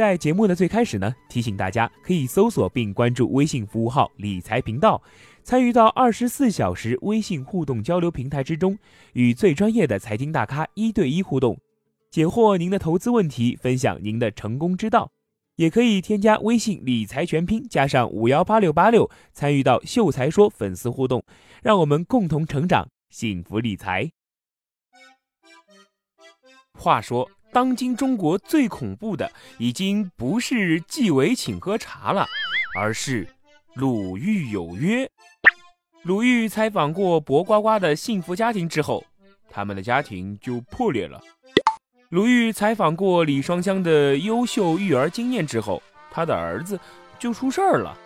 在节目的最开始呢，提醒大家可以搜索并关注微信服务号“理财频道”，参与到二十四小时微信互动交流平台之中，与最专业的财经大咖一对一互动，解惑您的投资问题，分享您的成功之道。也可以添加微信“理财全拼”加上五幺八六八六，参与到“秀才说”粉丝互动，让我们共同成长，幸福理财。话说。当今中国最恐怖的，已经不是纪委请喝茶了，而是鲁豫有约。鲁豫采访过薄瓜瓜的幸福家庭之后，他们的家庭就破裂了。鲁豫采访过李双江的优秀育儿经验之后，他的儿子就出事儿了。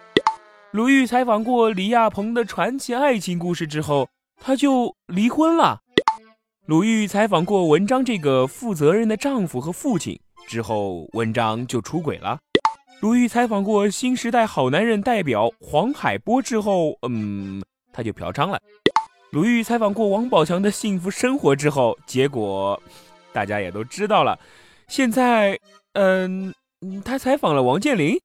鲁豫采访过李亚鹏的传奇爱情故事之后，他就离婚了。鲁豫采访过文章这个负责任的丈夫和父亲之后，文章就出轨了。鲁豫采访过新时代好男人代表黄海波之后，嗯，他就嫖娼了。鲁豫采访过王宝强的幸福生活之后，结果大家也都知道了。现在，嗯，他采访了王健林。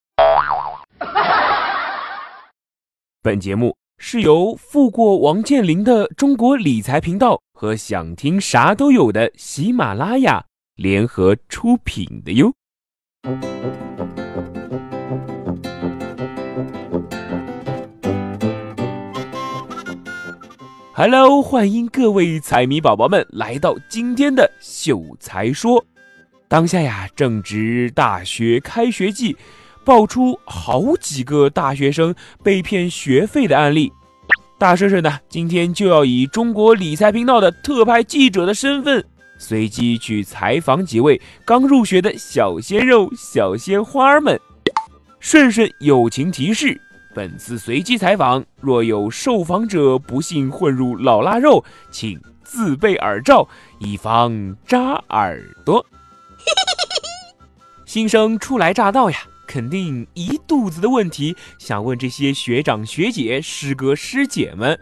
本节目是由富过王健林的中国理财频道。和想听啥都有的喜马拉雅联合出品的哟。Hello，欢迎各位彩迷宝宝们来到今天的秀才说。当下呀，正值大学开学季，爆出好几个大学生被骗学费的案例。大婶婶呢，今天就要以中国理财频道的特派记者的身份，随机去采访几位刚入学的小鲜肉、小鲜花们。顺顺友情提示：本次随机采访，若有受访者不幸混入老腊肉，请自备耳罩，以防扎耳朵。新生初来乍到呀。肯定一肚子的问题想问这些学长学姐、师哥师姐们。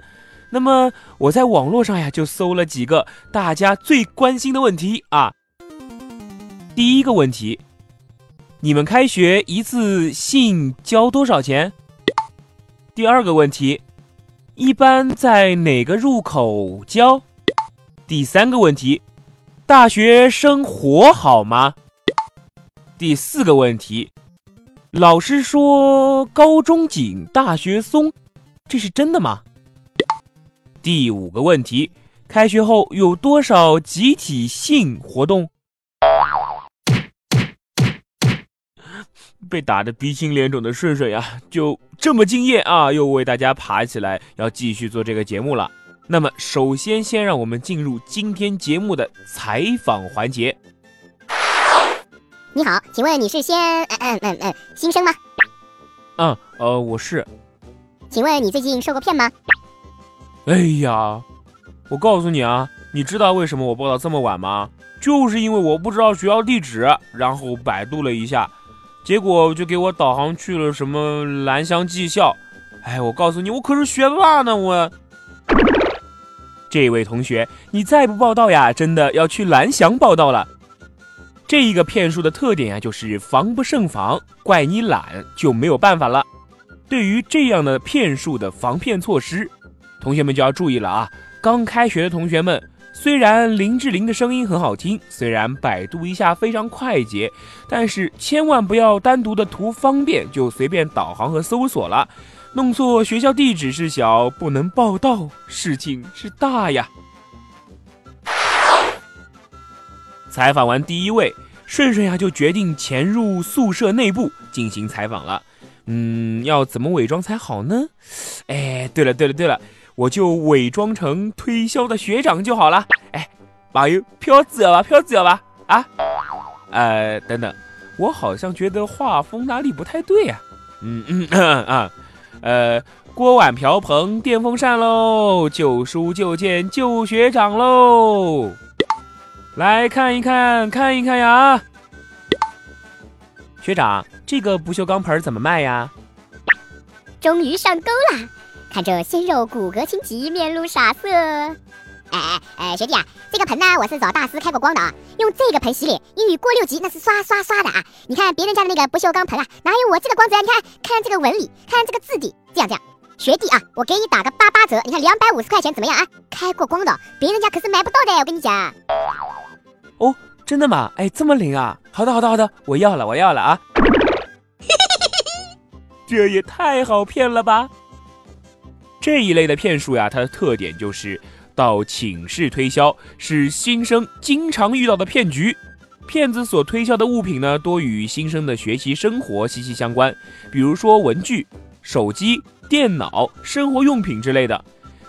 那么我在网络上呀就搜了几个大家最关心的问题啊。第一个问题，你们开学一次性交多少钱？第二个问题，一般在哪个入口交？第三个问题，大学生活好吗？第四个问题。老师说高中紧，大学松，这是真的吗？第五个问题，开学后有多少集体性活动？被打得鼻青脸肿的顺顺呀，就这么敬业啊，又为大家爬起来，要继续做这个节目了。那么，首先先让我们进入今天节目的采访环节。你好，请问你是先嗯嗯嗯嗯新生吗？嗯，呃，我是。请问你最近受过骗吗？哎呀，我告诉你啊，你知道为什么我报到这么晚吗？就是因为我不知道学校地址，然后百度了一下，结果就给我导航去了什么兰香技校。哎，我告诉你，我可是学霸呢，我。这位同学，你再不报道呀，真的要去蓝翔报道了。这一个骗术的特点呀，就是防不胜防，怪你懒就没有办法了。对于这样的骗术的防骗措施，同学们就要注意了啊！刚开学的同学们，虽然林志玲的声音很好听，虽然百度一下非常快捷，但是千万不要单独的图方便就随便导航和搜索了，弄错学校地址是小，不能报到，事情是大呀。采访完第一位顺顺呀，就决定潜入宿舍内部进行采访了。嗯，要怎么伪装才好呢？哎，对了对了对了，我就伪装成推销的学长就好了。哎，朋友，票子要吧？票子要吧？啊？呃，等等，我好像觉得画风哪里不太对呀。嗯嗯啊，呃，锅碗瓢盆电风扇喽，旧书旧剑旧学长喽。来看一看，看一看呀！学长，这个不锈钢盆怎么卖呀？终于上钩啦！看这鲜肉骨骼清奇，面露傻色，哎哎哎，学弟啊，这个盆呢，我是找大师开过光的啊，用这个盆洗脸，英语过六级那是刷刷刷的啊！你看别人家的那个不锈钢盆啊，哪有我这个光泽？你看看这个纹理，看这个质地，这样这样。学弟啊，我给你打个八八折，你看两百五十块钱怎么样啊？开过光的，别人家可是买不到的，我跟你讲。哦，真的吗？哎，这么灵啊！好的好的好的，我要了我要了啊！这也太好骗了吧！这一类的骗术呀，它的特点就是到寝室推销，是新生经常遇到的骗局。骗子所推销的物品呢，多与新生的学习生活息息相关，比如说文具、手机、电脑、生活用品之类的。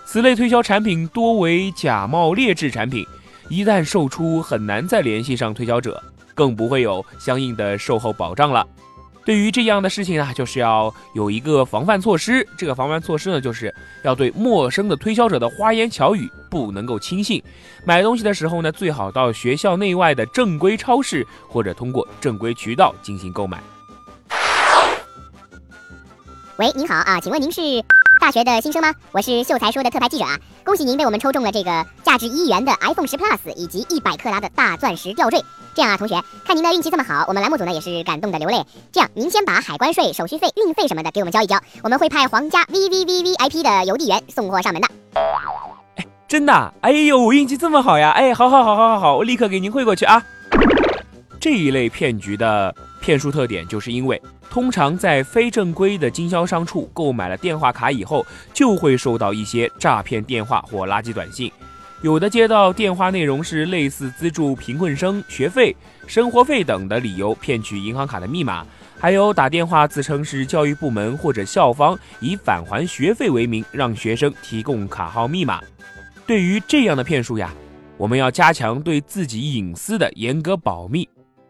此类推销产品多为假冒劣质产品，一旦售出，很难再联系上推销者，更不会有相应的售后保障了。对于这样的事情呢，就是要有一个防范措施。这个防范措施呢，就是要对陌生的推销者的花言巧语不能够轻信。买东西的时候呢，最好到学校内外的正规超市或者通过正规渠道进行购买。喂，您好啊，请问您是大学的新生吗？我是秀才说的特派记者啊，恭喜您被我们抽中了这个价值一元的 iPhone 十 Plus 以及一百克拉的大钻石吊坠。这样啊，同学，看您的运气这么好，我们栏目组呢也是感动的流泪。这样，您先把海关税、手续费、运费什么的给我们交一交，我们会派皇家 V V V V I P 的邮递员送货上门的。真的？哎呦，我运气这么好呀！哎，好好好好好好，我立刻给您汇过去啊。这一类骗局的骗术特点，就是因为通常在非正规的经销商处购买了电话卡以后，就会收到一些诈骗电话或垃圾短信。有的接到电话内容是类似资助贫困生学费、生活费等的理由骗取银行卡的密码，还有打电话自称是教育部门或者校方，以返还学费为名让学生提供卡号密码。对于这样的骗术呀，我们要加强对自己隐私的严格保密。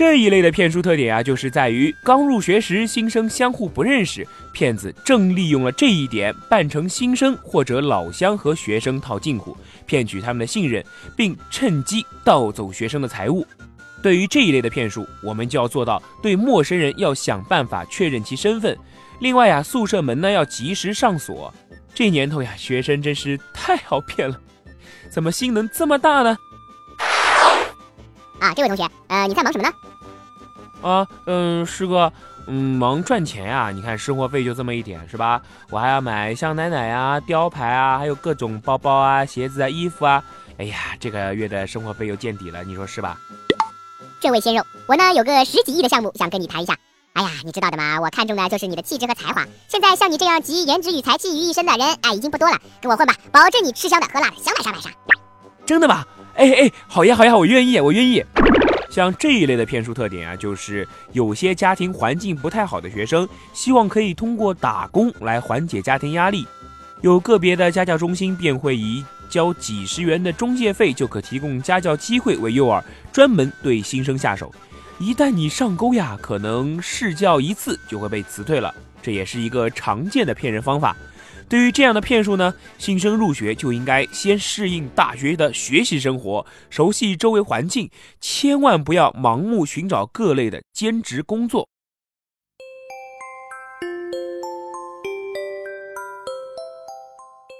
这一类的骗术特点啊，就是在于刚入学时新生相互不认识，骗子正利用了这一点，扮成新生或者老乡和学生套近乎，骗取他们的信任，并趁机盗走学生的财物。对于这一类的骗术，我们就要做到对陌生人要想办法确认其身份。另外呀，宿舍门呢要及时上锁。这年头呀，学生真是太好骗了，怎么心能这么大呢？啊，这位同学，呃，你在忙什么呢？啊，嗯，师哥，嗯，忙赚钱呀。你看生活费就这么一点，是吧？我还要买香奶奶啊、雕牌啊，还有各种包包啊、鞋子啊、衣服啊。哎呀，这个月的生活费又见底了，你说是吧？这位鲜肉，我呢有个十几亿的项目想跟你谈一下。哎呀，你知道的嘛，我看中的就是你的气质和才华。现在像你这样集颜值与才气于一身的人，哎，已经不多了。跟我混吧，保证你吃香的喝辣的，想买啥买啥。真的吗？哎哎，好呀好呀，我愿意，我愿意。像这一类的骗术特点啊，就是有些家庭环境不太好的学生，希望可以通过打工来缓解家庭压力。有个别的家教中心便会以交几十元的中介费就可提供家教机会为诱饵，专门对新生下手。一旦你上钩呀，可能试教一次就会被辞退了。这也是一个常见的骗人方法。对于这样的骗术呢，新生入学就应该先适应大学的学习生活，熟悉周围环境，千万不要盲目寻找各类的兼职工作。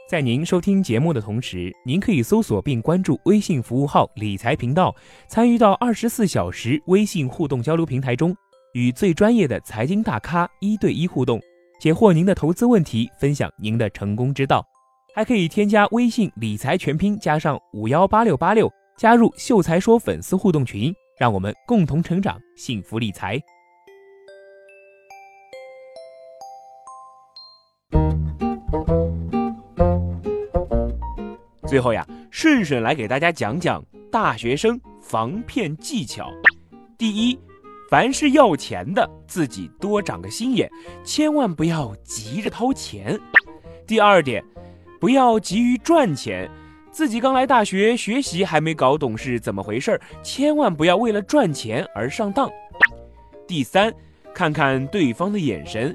在您收听节目的同时，您可以搜索并关注微信服务号“理财频道”，参与到二十四小时微信互动交流平台中，与最专业的财经大咖一对一互动。解惑您的投资问题，分享您的成功之道，还可以添加微信理财全拼加上五幺八六八六，加入秀才说粉丝互动群，让我们共同成长，幸福理财。最后呀，顺顺来给大家讲讲大学生防骗技巧。第一。凡是要钱的，自己多长个心眼，千万不要急着掏钱。第二点，不要急于赚钱，自己刚来大学学习还没搞懂是怎么回事儿，千万不要为了赚钱而上当。第三，看看对方的眼神，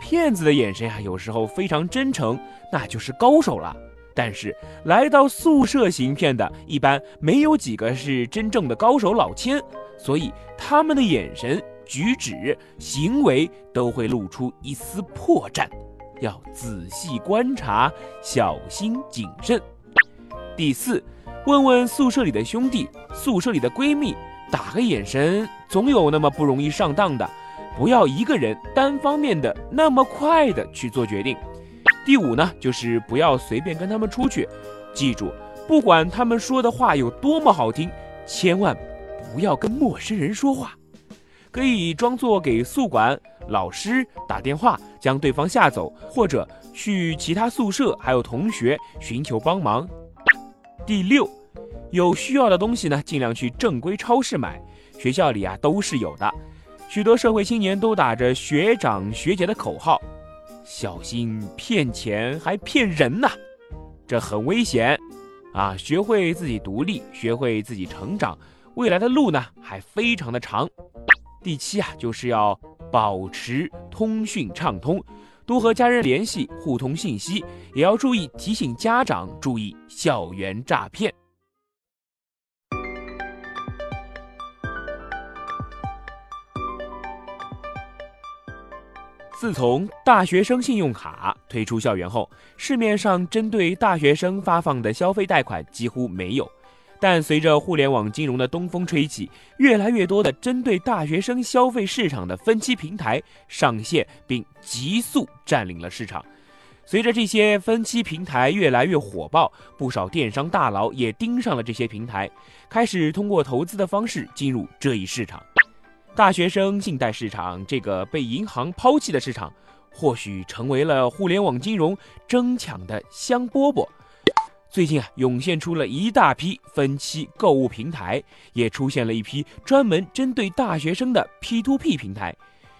骗子的眼神啊，有时候非常真诚，那就是高手了。但是来到宿舍行骗的，一般没有几个是真正的高手老千，所以他们的眼神、举止、行为都会露出一丝破绽，要仔细观察，小心谨慎。第四，问问宿舍里的兄弟、宿舍里的闺蜜，打个眼神，总有那么不容易上当的。不要一个人单方面的那么快的去做决定。第五呢，就是不要随便跟他们出去。记住，不管他们说的话有多么好听，千万不要跟陌生人说话。可以装作给宿管老师打电话，将对方吓走，或者去其他宿舍还有同学寻求帮忙。第六，有需要的东西呢，尽量去正规超市买。学校里啊都是有的。许多社会青年都打着学长学姐的口号，小心骗钱还骗人呐，这很危险啊！学会自己独立，学会自己成长，未来的路呢还非常的长。第七啊，就是要保持通讯畅通。多和家人联系，互通信息，也要注意提醒家长注意校园诈骗。自从大学生信用卡推出校园后，市面上针对大学生发放的消费贷款几乎没有。但随着互联网金融的东风吹起，越来越多的针对大学生消费市场的分期平台上线，并急速占领了市场。随着这些分期平台越来越火爆，不少电商大佬也盯上了这些平台，开始通过投资的方式进入这一市场。大学生信贷市场这个被银行抛弃的市场，或许成为了互联网金融争抢的香饽饽。最近啊，涌现出了一大批分期购物平台，也出现了一批专门针对大学生的 P2P 平台。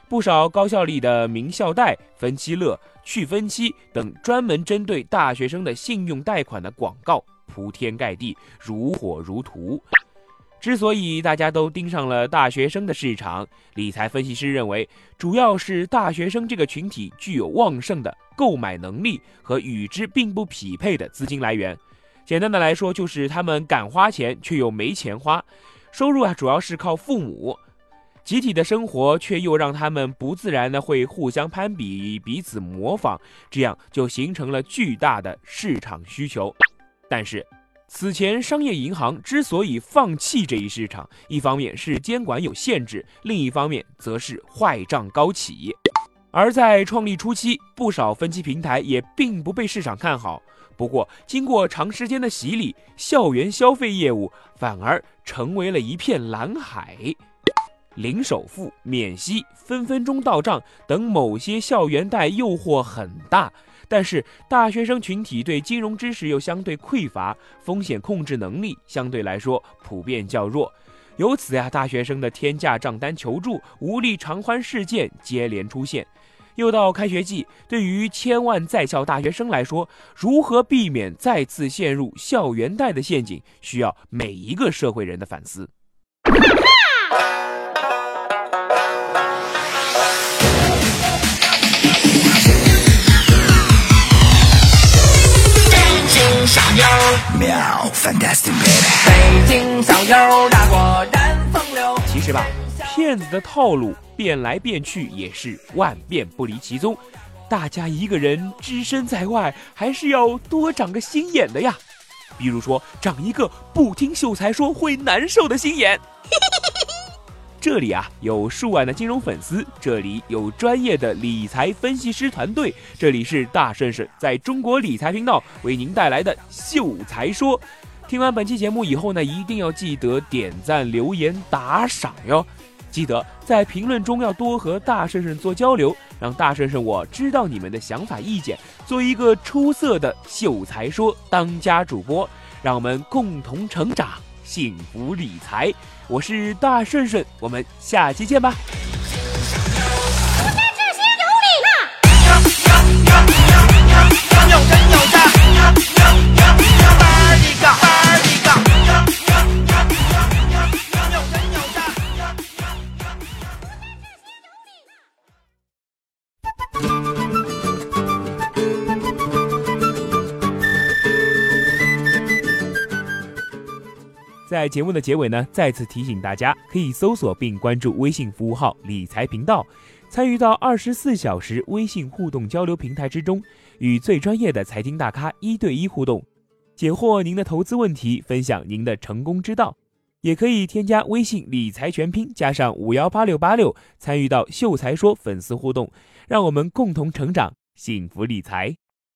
不少高校里的名校贷、分期乐、去分期等专门针对大学生的信用贷款的广告铺天盖地，如火如荼。之所以大家都盯上了大学生的市场，理财分析师认为，主要是大学生这个群体具有旺盛的购买能力和与之并不匹配的资金来源。简单的来说，就是他们敢花钱却又没钱花，收入啊主要是靠父母，集体的生活却又让他们不自然的会互相攀比、彼此模仿，这样就形成了巨大的市场需求。但是，此前商业银行之所以放弃这一市场，一方面是监管有限制，另一方面则是坏账高企。而在创立初期，不少分期平台也并不被市场看好。不过，经过长时间的洗礼，校园消费业务反而成为了一片蓝海。零首付、免息、分分钟到账等某些校园贷诱惑很大，但是大学生群体对金融知识又相对匮乏，风险控制能力相对来说普遍较弱。由此呀，大学生的天价账单求助、无力偿还事件接连出现。又到开学季，对于千万在校大学生来说，如何避免再次陷入校园贷的陷阱，需要每一个社会人的反思。喵，fantastic baby，北京小妞大果然风流。其实吧。骗子的套路变来变去也是万变不离其宗，大家一个人只身在外，还是要多长个心眼的呀。比如说，长一个不听秀才说会难受的心眼。这里啊有数万的金融粉丝，这里有专业的理财分析师团队，这里是大顺顺在中国理财频道为您带来的秀才说。听完本期节目以后呢，一定要记得点赞、留言、打赏哟。记得在评论中要多和大顺顺做交流，让大顺顺我知道你们的想法意见，做一个出色的秀才说当家主播，让我们共同成长，幸福理财。我是大顺顺，我们下期见吧。有真有假，有真有假，有真在节目的结尾呢，再次提醒大家，可以搜索并关注微信服务号“理财频道”，参与到二十四小时微信互动交流平台之中，与最专业的财经大咖一对一互动，解惑您的投资问题，分享您的成功之道。也可以添加微信“理财全拼”加上五幺八六八六，参与到“秀才说”粉丝互动，让我们共同成长，幸福理财。